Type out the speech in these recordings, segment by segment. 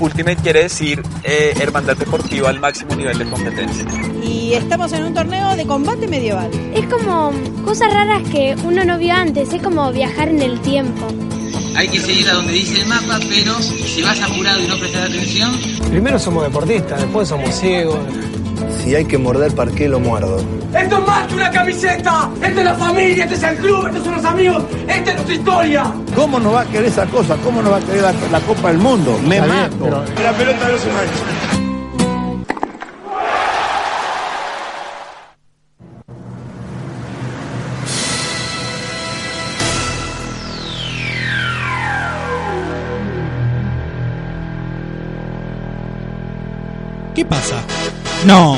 Ultimate quiere decir eh, hermandad deportiva al máximo nivel de competencia. Y estamos en un torneo de combate medieval. Es como cosas raras que uno no vio antes, es como viajar en el tiempo. Hay que seguir a donde dice el mapa, pero si vas apurado y no prestas atención... Primero somos deportistas, después somos ciegos. Si hay que morder, ¿para qué lo muerdo? Esto es más que una camiseta. Esto es la familia, este es el club, estos son los amigos, esta es nuestra historia. ¿Cómo no va a querer esa cosa? ¿Cómo no va a querer la, la Copa del Mundo? Me Está mato. bien, pero- La pelota no se mancha. ¿Qué pasa? No.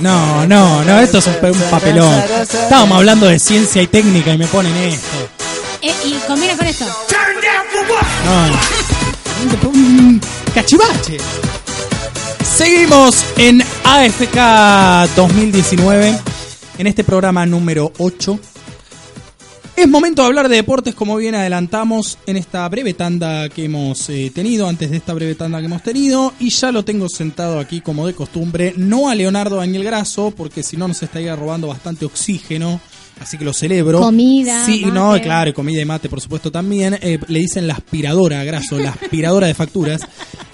No, no, no, esto es un, pe- un papelón. Estábamos hablando de ciencia y técnica y me ponen esto. Eh, y combina con esto. No. Un Cachivache. Seguimos en AFK 2019, en este programa número 8. Es momento de hablar de deportes como bien adelantamos en esta breve tanda que hemos eh, tenido, antes de esta breve tanda que hemos tenido, y ya lo tengo sentado aquí como de costumbre, no a Leonardo Daniel Grasso, porque si no nos estaría robando bastante oxígeno, así que lo celebro. Comida, Sí, mate. no, claro, comida y mate, por supuesto también. Eh, le dicen la aspiradora a Grasso, la aspiradora de facturas.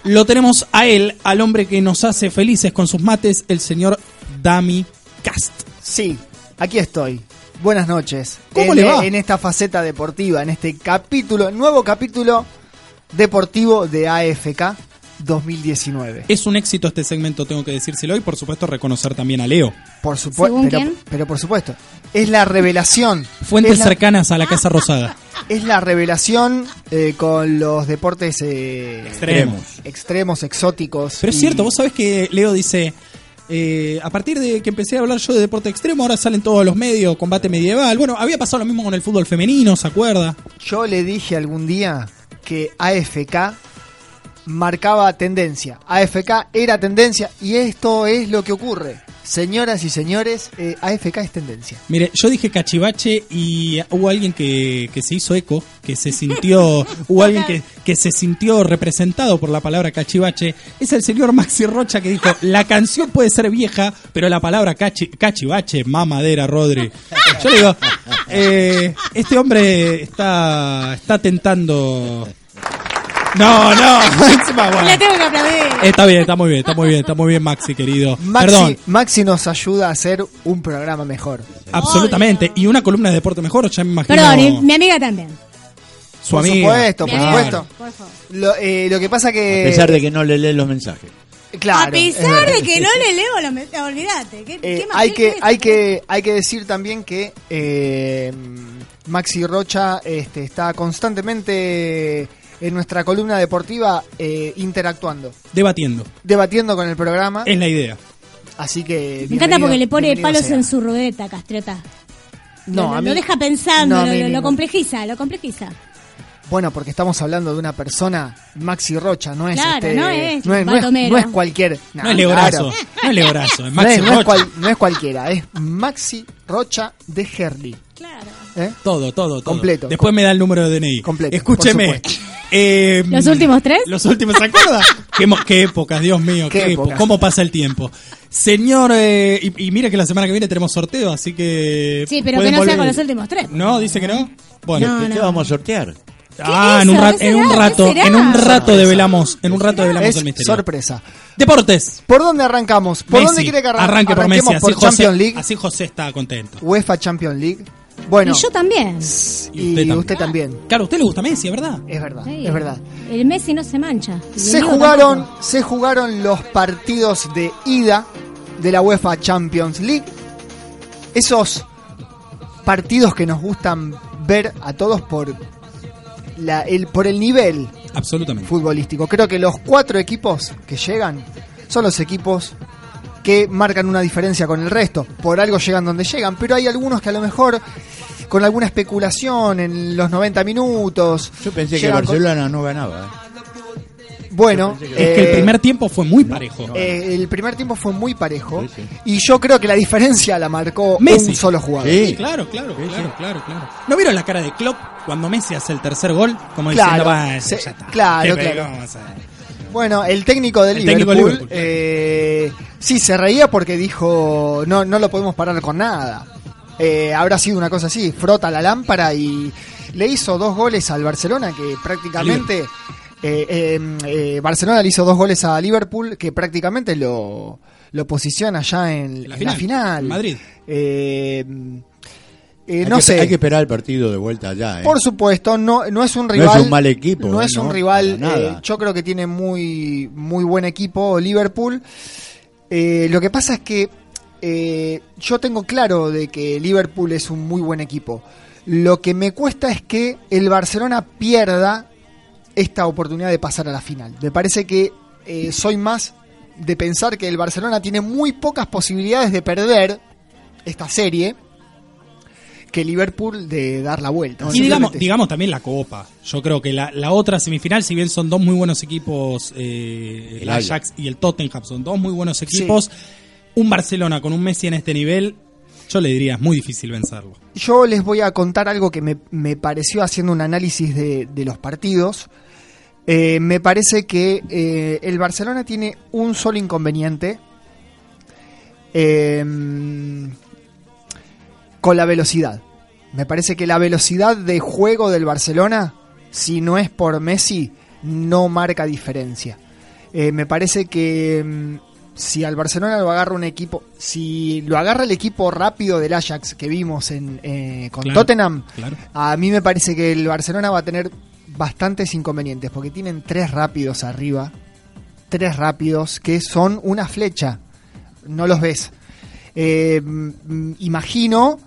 Lo tenemos a él, al hombre que nos hace felices con sus mates, el señor Dami Cast. Sí, aquí estoy. Buenas noches. ¿Cómo en, le va? En esta faceta deportiva, en este capítulo, nuevo capítulo deportivo de AFK 2019. Es un éxito este segmento, tengo que decírselo, y por supuesto reconocer también a Leo. Por supuesto, ¿Según pero, quién? pero por supuesto, es la revelación. Fuentes la, cercanas a la Casa Rosada. Es la revelación eh, con los deportes eh, Extremos. extremos, exóticos. Pero es cierto, vos sabés que Leo dice, eh, a partir de que empecé a hablar yo de deporte extremo, ahora salen todos los medios, combate medieval. Bueno, había pasado lo mismo con el fútbol femenino, ¿se acuerda? Yo le dije algún día que AFK marcaba tendencia. AFK era tendencia y esto es lo que ocurre. Señoras y señores, eh, AFK es tendencia. Mire, yo dije cachivache y hubo alguien que, que se hizo eco, que se sintió, hubo alguien que, que se sintió representado por la palabra cachivache. Es el señor Maxi Rocha que dijo, la canción puede ser vieja, pero la palabra cachi- cachivache, mamadera, Rodri. Yo le digo, eh, este hombre está, está tentando... No, no, encima, bueno. Le tengo que aplaudir. Está bien, está muy bien, está muy bien, está muy bien Maxi, querido. Maxi, Perdón, Maxi nos ayuda a hacer un programa mejor. absolutamente. Y una columna de deporte mejor, ya me imagino. Perdón, y mi amiga también. Su por amiga. supuesto, por supuesto. Por favor. Lo, eh, lo que pasa que... A pesar de que no le lee los mensajes. Claro, a pesar es de que no le leo, lo me- olvídate. ¿Qué, Eh, qué hay que es hay que hay que decir también que eh, Maxi Rocha este, está constantemente en nuestra columna deportiva eh, interactuando, Debatiendo. debatiendo con el programa. Es la idea. Así que Me encanta porque le pone palos sea. en su ruleta, Castreta. No, lo, a mí- lo deja pensando, no, lo, complejiza, lo complejiza. Bueno, porque estamos hablando de una persona Maxi Rocha, no es Claro, este, no es no es, no es- no es cualquier No es Leobrazo. No es Leobrazo, es No Maxi es, no es Rocha. cual- no es cualquiera, es Maxi Rocha de Herli. Claro. ¿eh? Todo, todo, todo. Completo. Después me da el número de DNI. Completo, Escúcheme. Eh, ¿Los últimos tres? Los últimos, ¿se acuerda? qué, qué épocas, Dios mío, Qué qué, época. épocas. ¿Cómo pasa el tiempo? Señor, eh, y, y mire que la semana que viene tenemos sorteo, así que. Sí, pero que no sea volver. con los últimos tres. No, dice que no. Bueno. No, ¿Qué no. vamos a sortear? Ah, ¿Qué en un, es ra- eso? ¿Qué en un rato, en un rato Sorpresa. develamos, en un rato develamos Es el misterio. sorpresa. Deportes. ¿Por dónde arrancamos? ¿Por Messi. dónde quiere que arran- Arranque por Messi, así ¿Por José, Champions League? así José está contento. UEFA Champions League. Bueno, Y yo también. y usted usted, también. también. Claro, a usted le gusta Messi, ¿verdad? Es verdad, Sí. es verdad. El Messi no se mancha. Se jugaron, tampoco. se jugaron los partidos de ida de la UEFA Champions League. Esos partidos que nos gustan ver a todos por la, el, por el nivel Absolutamente. futbolístico. Creo que los cuatro equipos que llegan son los equipos que marcan una diferencia con el resto. Por algo llegan donde llegan, pero hay algunos que a lo mejor con alguna especulación en los 90 minutos. Yo pensé que llegan con- Barcelona no ganaba. ¿eh? Bueno, Es que el eh, primer tiempo fue muy parejo. eh, el primer tiempo fue muy parejo y yo creo que la diferencia la marcó Messi. un solo jugador. Sí, claro, claro, claro, claro, claro. ¿No vieron la cara de Klopp cuando Messi hace el tercer gol? Como Claro, diciendo, va, se- ya está. claro, Bueno, el técnico del El técnico Liverpool, de Liverpool, eh, sí se reía porque dijo no no lo podemos parar con nada. Eh, habrá sido una cosa así, frota la lámpara y le hizo dos goles al Barcelona que prácticamente eh, eh, eh, Barcelona le hizo dos goles a Liverpool que prácticamente lo, lo posiciona ya en, la en la final, final. en Madrid. Eh, Hay no que- sé. Hay que esperar el partido de vuelta allá. ¿eh? Por supuesto, no, no es un No es rival. un mal equipo, No es un rival. eh, yo creo que tiene muy, muy buen equipo Liverpool. Eh, lo que pasa es que yo tengo claro de que Liverpool es un muy buen equipo. Lo que me cuesta es que el Barcelona pierda esta oportunidad de pasar a la final. Me parece que soy más de pensar que el Barcelona tiene muy pocas posibilidades de perder esta serie que Liverpool de dar la vuelta. Y digamos, digamos también la Copa. Yo creo que la, la otra semifinal, si bien son dos muy buenos equipos, eh, el El Ajax y el Tottenham son dos muy buenos equipos, un Barcelona con un Messi en este nivel, yo le diría, es muy difícil vencerlo. Yo les voy a contar algo que me, me pareció haciendo un análisis de, de los partidos. Eh, me parece que eh, el Barcelona tiene un solo inconveniente eh, con la velocidad. Me parece que la velocidad de juego del Barcelona, si no es por Messi, no marca diferencia. Eh, me parece que mm, si al Barcelona lo agarra un equipo, si lo agarra el equipo rápido del Ajax que vimos en, eh, con Claro, Tottenham, claro. a mí me parece que el Barcelona va a tener bastantes inconvenientes porque tienen tres rápidos arriba, tres rápidos que son una flecha, no los ves. Eh, mm, imagino,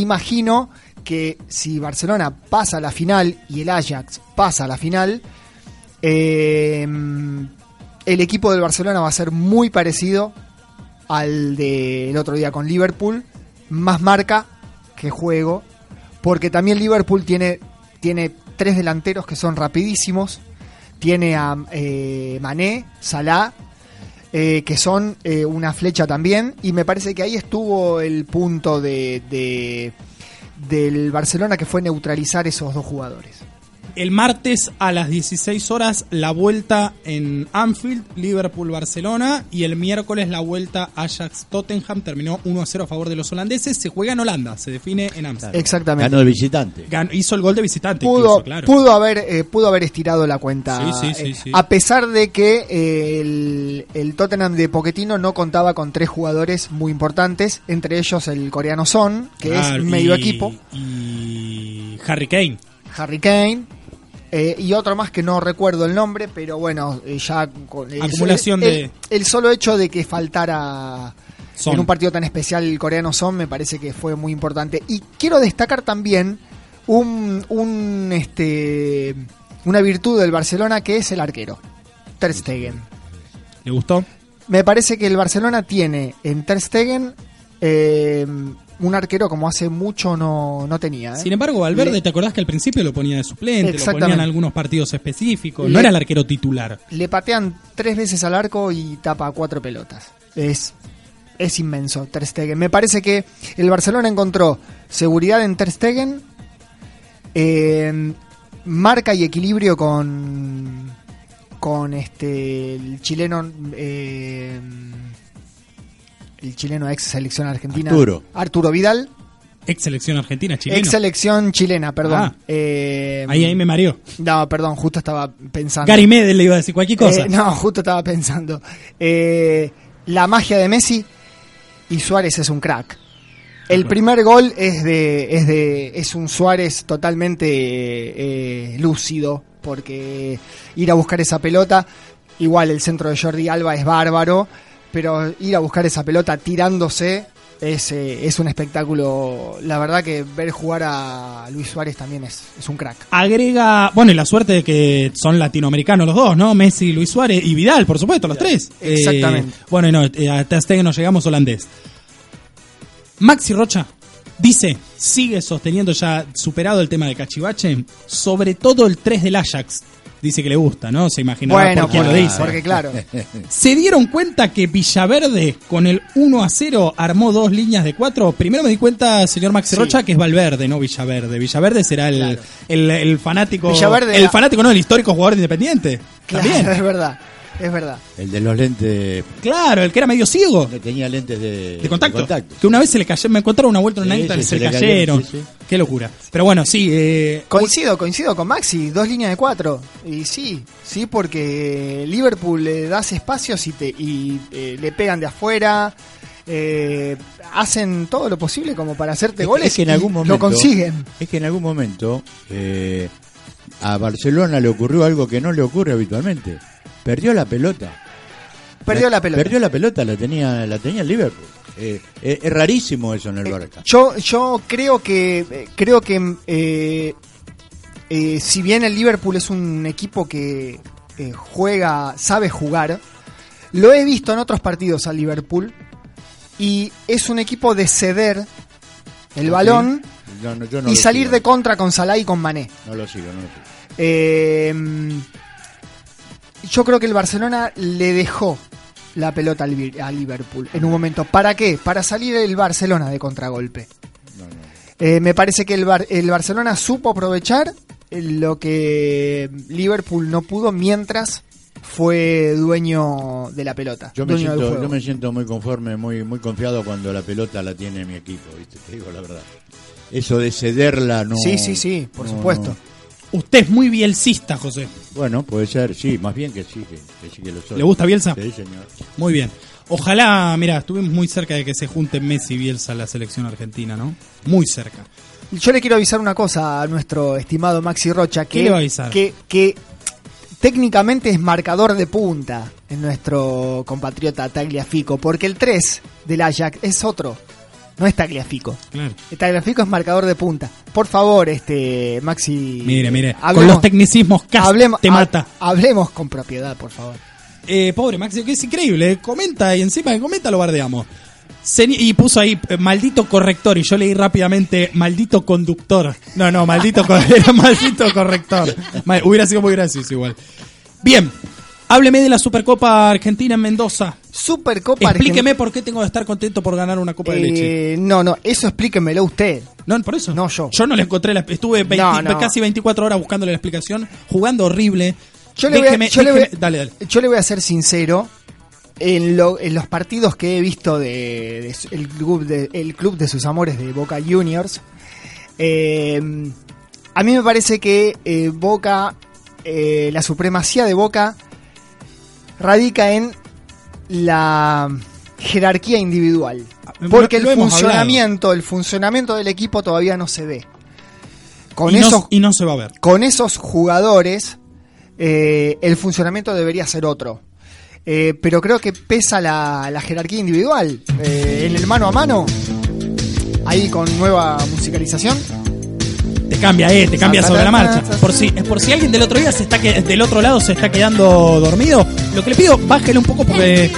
imagino que si Barcelona pasa a la final y el Ajax pasa a la final, eh, el equipo del Barcelona va a ser muy parecido al del otro día con Liverpool, más marca que juego, porque también Liverpool tiene, tiene tres delanteros que son rapidísimos, tiene a eh, Mané, Salah, eh, que son eh, una flecha también, y me parece que ahí estuvo el punto de, de- del Barcelona que fue neutralizar esos dos jugadores. El martes a las 16 horas la vuelta en Anfield, Liverpool-Barcelona y el miércoles la vuelta Ajax-Tottenham terminó 1 a 0 a favor de los holandeses. Se juega en Holanda, se define en Amsterdam. Exactamente. Ganó el visitante. Hizo el gol de visitante, pudo, incluso, claro. pudo haber eh, pudo haber estirado la cuenta Sí, sí, sí, eh, sí. a pesar de que eh, el, el Tottenham de Pochettino no contaba con tres jugadores muy importantes entre ellos el coreano Son que Claro, es medio y- equipo Y Harry Kane. Harry Kane eh, y otro más que no recuerdo el nombre pero bueno eh, ya con el- Acumulación el, de- el- el solo hecho de que faltara Son. en un partido tan especial el coreano Son me parece que fue muy importante y quiero destacar también un, un este una virtud del Barcelona que es el arquero Ter Stegen ¿Le gustó? me parece que el Barcelona tiene en Ter Stegen eh, un arquero como hace mucho no, no tenía ¿eh? Sin embargo, Valverde, Le- ¿te acordás que al principio lo ponía de suplente? Lo ponía Exactamente. en algunos partidos específicos. Le- No era el arquero titular. le patean tres veces al arco y tapa cuatro pelotas. Es, es inmenso Ter Stegen. Me parece que el Barcelona encontró seguridad en Ter Stegen, eh, marca y equilibrio con con este el chileno eh, el chileno ex selección argentina Arturo. Arturo Vidal Ex selección argentina, chileno. ex selección chilena perdón Ah. Eh, Ahí, ahí me mareó. no perdón justo estaba pensando Gary Medel le iba a decir cualquier cosa. eh, no, justo estaba pensando. Eh, la magia de Messi y Suárez es un crack. El primer gol es de es de es un Suárez totalmente eh, lúcido porque ir a buscar esa pelota igual el centro de Jordi Alba es bárbaro, pero ir a buscar esa pelota tirándose Es, eh, es un espectáculo. La verdad que ver jugar a Luis Suárez también es, es un crack. Agrega, bueno, y la suerte de que son latinoamericanos los dos, ¿no? Messi, Luis Suárez y Vidal, por supuesto, los tres. Exactamente. Eh, bueno, y no, eh, a Ter Stegen nos llegamos holandés. Maxi Rocha dice, sigue sosteniendo ya superado el tema de Cachivache, sobre todo el 3 del Ajax. Dice que le gusta, ¿no? Se imaginará Bueno, por quién lo dice. porque claro. ¿Se dieron cuenta que Villaverde con el 1 a 0 armó dos líneas de cuatro? Primero me di cuenta, señor Maxi Sí. Rocha, que es Valverde, no Villaverde. Villaverde será el, el, el fanático. Villaverde el fanático, no, el histórico jugador de Independiente. Claro, También. es verdad. Es verdad. El de los lentes. Claro, el que era medio ciego. Que tenía lentes de, De contacto. Que una vez se le cayó, me encontraron una vuelta en una Sí, y se, se le cayeron. Qué locura. Pero bueno, sí. Eh, Coincido, coincido con Maxi, dos líneas de cuatro. Y sí, sí, porque Liverpool le das espacios y, te, y eh, le pegan de afuera. eh, hacen todo lo posible como para hacerte Es- goles es que en y algún momento lo consiguen. Es que en algún momento eh, a Barcelona le ocurrió algo que no le ocurre habitualmente. Perdió la pelota. Perdió la pelota. Perdió la pelota, la tenía, la tenía el Liverpool. Eh, eh, es rarísimo eso en el Barca. Yo, yo creo que eh, creo que eh, eh, si bien el Liverpool es un equipo que eh, juega, sabe jugar, lo he visto en otros partidos al Liverpool y es un equipo de ceder el ¿Ah, balón sí? No, no, yo no y salir sigo. de contra con Salah y con Mané. No lo sigo, no lo sigo. Eh, yo creo que el Barcelona le dejó la pelota al Liverpool en un momento. ¿Para qué? Para salir el Barcelona de contragolpe. Eh, me parece que el, Bar- el Barcelona supo aprovechar lo que Liverpool no pudo mientras fue dueño de la pelota. Yo me, siento, yo me siento muy conforme, muy, muy confiado cuando la pelota la tiene mi equipo, ¿viste? te digo la verdad. Eso de cederla no. Sí, sí, sí, por no, supuesto. no. Usted es muy bielcista, José. Bueno, puede ser, sí, más bien que sí, que, que sí que lo soy. ¿Le gusta Bielsa? Sí, señor. Muy bien. Ojalá, mira, estuvimos muy cerca de que se junten Messi y Bielsa a la selección argentina, ¿no? Muy cerca. Yo le quiero avisar una cosa a nuestro estimado Maxi Rocha. Que, ¿Qué le va a avisar? Que, que técnicamente es marcador de punta en nuestro compatriota Tagliafico, porque el 3 del Ajax es otro. No es Tagliafico. Claro. Tagliafico es marcador de punta. Por favor, este Maxi. Mire, mire. con los tecnicismos casi hablemos, te ha- mata. hablemos con propiedad, por favor. Eh, pobre Maxi, que es increíble. eh, Comenta y encima que comenta lo bardeamos. Y puso ahí eh, maldito corrector y yo leí rápidamente maldito conductor. No, no, maldito era maldito corrector. Mal- hubiera sido muy gracioso igual. Bien, hábleme de la Supercopa Argentina en Mendoza. Supercopa Explíqueme por qué tengo que estar contento por ganar una copa de leche. Eh, no, no, eso explíquemelo usted. No, por eso. No, yo. Yo no le encontré la estuve 20 No, no. casi 24 horas buscándole la explicación, jugando horrible. Yo le, voy a, Déjeme- le voy a- dale, dale. yo le voy a ser sincero. En, lo- en los partidos que he visto de, el, club de, el club de sus amores de Boca Juniors, eh, a mí me parece que eh, Boca, eh, la supremacía de Boca radica en la jerarquía individual. Porque lo el funcionamiento, el funcionamiento del equipo todavía no se ve. Con y, no, esos y no se va a ver. con esos jugadores eh, el funcionamiento debería ser otro. Eh, pero creo que pesa la, la jerarquía individual. Eh, en el mano a mano, ahí con nueva musicalización. Te cambia, eh, te cambia sobre la marcha. Por si, por si alguien del otro día se está que, del otro lado se está quedando dormido, lo que le pido, bájele un poco porque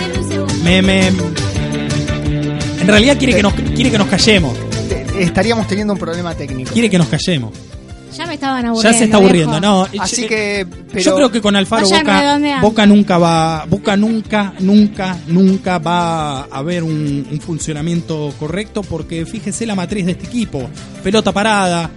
me, me- en realidad quiere que nos quiere que nos callemos, Eh, Estaríamos teniendo un problema técnico. quiere que nos callemos. Ya me estaban aburriendo. Ya se está aburriendo, no. Así yo- que, pero Yo creo que con Alfaro Boca. Boca nunca va, Boca nunca, nunca, nunca va a haber un, un funcionamiento correcto porque fíjese la matriz de este equipo, pelota parada,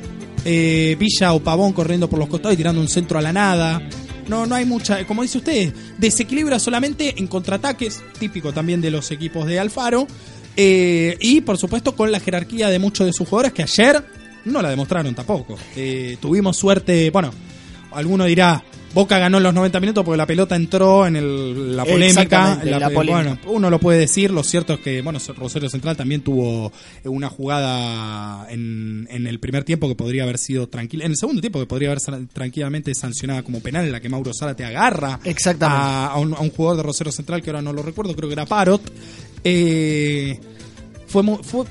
eh, Villa o Pavón corriendo por los costados y tirando un centro a la nada. No, no hay mucha, como dice usted, desequilibra solamente en contraataques, típico también de los equipos de Alfaro, eh, y por supuesto con la jerarquía de muchos de sus jugadores que ayer no la demostraron tampoco. Eh, tuvimos suerte, bueno, alguno dirá, Boca ganó los 90 minutos porque la pelota entró en el- la polémica. Exactamente, la polémica. Bueno, uno lo puede decir, lo cierto es que, bueno, Rosario Central también tuvo una jugada en, en el primer tiempo que podría haber sido tranquila, en el segundo tiempo que podría haber tranquilamente sancionada como penal en la que Mauro Zárate agarra Exactamente. a, a un, a un jugador de Rosario Central que ahora no lo recuerdo, creo que era Parot. Eh, fue muy, fue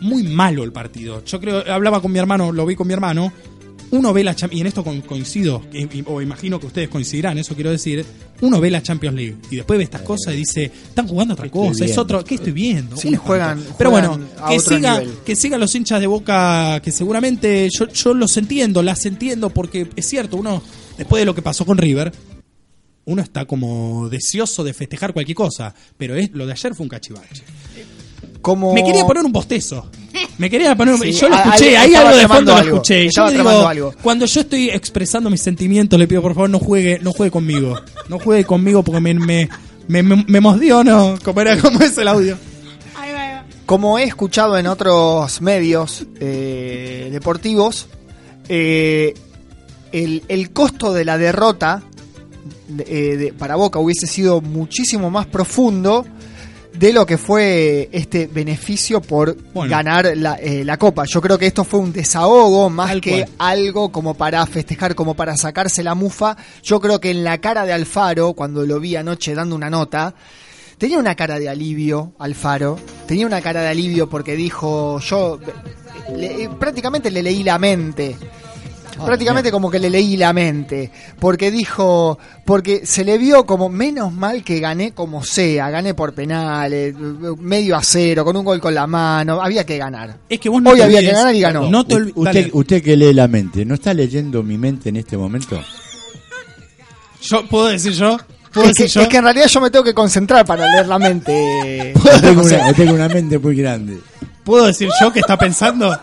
muy malo el partido. Yo creo, hablaba con mi hermano, lo vi con mi hermano. Uno ve la Champions, y en esto con- coincido, y- y- o imagino que ustedes coincidirán, eso quiero decir. Uno ve la Champions League y después ve estas cosas y dice, están jugando otra cosa, es otro, ¿qué estoy viendo? Sí, juegan- espanto. Pero juegan bueno, a que otro siga, nivel. que sigan los hinchas de Boca, que seguramente yo, yo los entiendo, las entiendo, porque es cierto, uno, después de lo que pasó con River, uno está como deseoso de festejar cualquier cosa, pero es, lo de ayer fue un cachivache. Como... Me quería poner un bostezo. Me quería poner un... Sí, yo lo escuché, ahí algo de fondo lo escuché. Yo digo, algo. cuando yo estoy expresando mis sentimientos, le pido por favor no juegue, no juegue conmigo. No juegue conmigo porque me, me, me, me, me emociono. Como era, como es el audio. Como he escuchado en otros medios eh, deportivos, eh, el, el costo de la derrota de- eh, de- para Boca hubiese sido muchísimo más profundo de lo que fue este beneficio por Bueno. ganar la, eh, la copa. Yo creo que esto fue un desahogo más Tal que cual. algo como para festejar, como para sacarse la mufa. Yo creo que en la cara de Alfaro, cuando lo vi anoche dando una nota, tenía una cara de alivio, Alfaro. Tenía una cara de alivio porque dijo, yo le- prácticamente le leí la mente. Prácticamente como que le leí la mente. Porque dijo, porque se le vio como menos mal que gané como sea, gané por penales, medio a cero, con un gol con la mano, había que ganar. Es que vos no Hoy había que ganar y ganó. No te usted, usted que lee la mente, ¿no está leyendo mi mente en este momento? Yo, ¿Puedo decir yo? ¿Puedo Es que, decir yo? es que en realidad yo me tengo que concentrar para leer la mente. Yo tengo, una, yo tengo una mente muy grande. ¿Puedo decir yo que está pensando?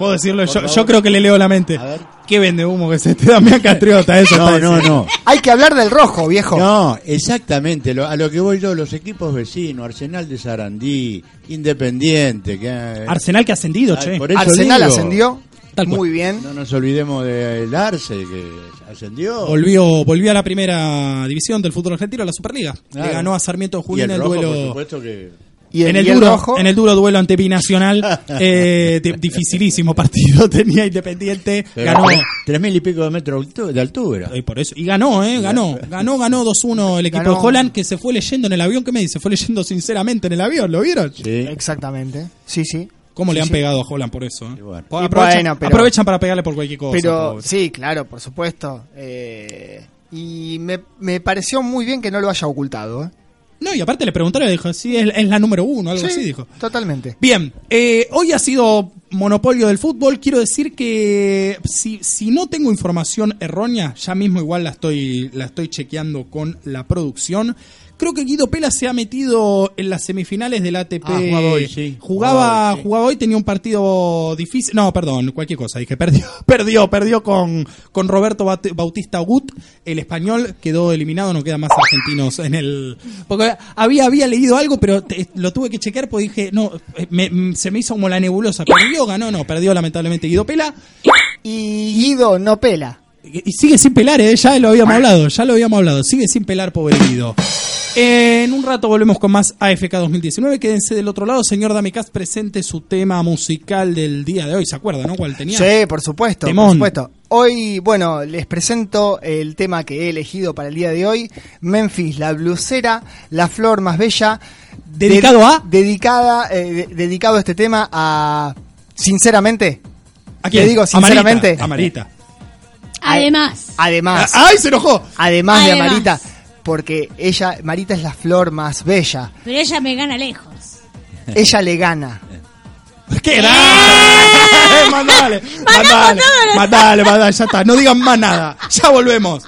¿Puedo decirlo? Yo, creo que le leo la mente. ¿Qué vende humo que se te da mi catriota? Eso No, no, no. Hay que hablar del rojo, viejo. No, exactamente. lo- a lo que voy yo, los equipos vecinos, Arsenal de Sarandí, Independiente. Que, Arsenal que ha ascendido, Ah, che. por eso Arsenal digo. ascendió. Tal cual. Muy bien. No nos olvidemos del Arce, que ascendió. Volvió, volvió a la primera división del fútbol argentino, a la Superliga. Claro. Le ganó a Sarmiento de Junín el el rojo, por duelo. supuesto que... Y el, en, el y el duro, rojo. en el duro duelo ante Binacional, eh, di- dificilísimo partido tenía Independiente, pero ganó Tres mil y pico de metros de altu- de altura. y por eso y ganó, eh, ganó, ganó, ganó 2-1 el equipo Ganó. de Holland que se fue leyendo en el avión, ¿qué me dice? Fue leyendo sinceramente en el avión, ¿lo vieron? Sí. Exactamente. Sí, sí. ¿Cómo Sí, le han sí. pegado a Holland por eso? eh? Y bueno. Aprovechan, bueno, pero- aprovechan para pegarle por cualquier cosa. Pero sí, claro, por supuesto. Eh, y me, me pareció muy bien que no lo haya ocultado. ¿eh? No, y aparte le preguntaron y dijo, sí, es, es la número uno, algo Sí, así dijo. Totalmente. Bien, eh, hoy ha sido monopolio del fútbol. Quiero decir que si, si no tengo información errónea, ya mismo igual la estoy, la estoy chequeando con la producción. Creo que Guido Pela se ha metido en las semifinales del ATP. Ah, jugaba hoy, sí. Jugaba, Jugaba hoy, sí. jugaba hoy, tenía un partido difícil. No, perdón, cualquier cosa. Dije, perdió, perdió, perdió con, con Roberto Baut- Bautista Gut. El español quedó eliminado, no quedan más argentinos en el. Porque había, había leído algo, pero te- lo tuve que chequear porque dije, no, eh, me- mm, se me hizo como la nebulosa. ¿Perdió? Ganó, no, perdió lamentablemente Guido Pela. Y Guido no pela. Y sigue sin pelar, ¿eh? ya lo habíamos hablado, ya lo habíamos hablado. Sigue sin pelar, pobre Guido. En un rato volvemos con más AFK 2019. Quédense del otro lado. Señor Damicast, presente su tema musical del día de hoy. ¿Se acuerda, no? ¿Cuál tenía? Sí, por supuesto, Temón. por supuesto. Hoy, bueno, les presento el tema que he elegido para el día de hoy. Memphis, la blusera, la flor más bella. ¿Dedicado a? Dedicada, eh, de- dedicado este tema a... Sinceramente. ¿A quién? Le digo A sinceramente. Marita, a Marita. Además, Además. ¡Ay, se enojó! Además de a Además. Marita. Porque ella, Marita es la flor más bella. pero ella me gana lejos. Ella le gana. ¡Qué grande! mandale, mandale, mandale, mandale, ya está. No digan más nada. Ya volvemos.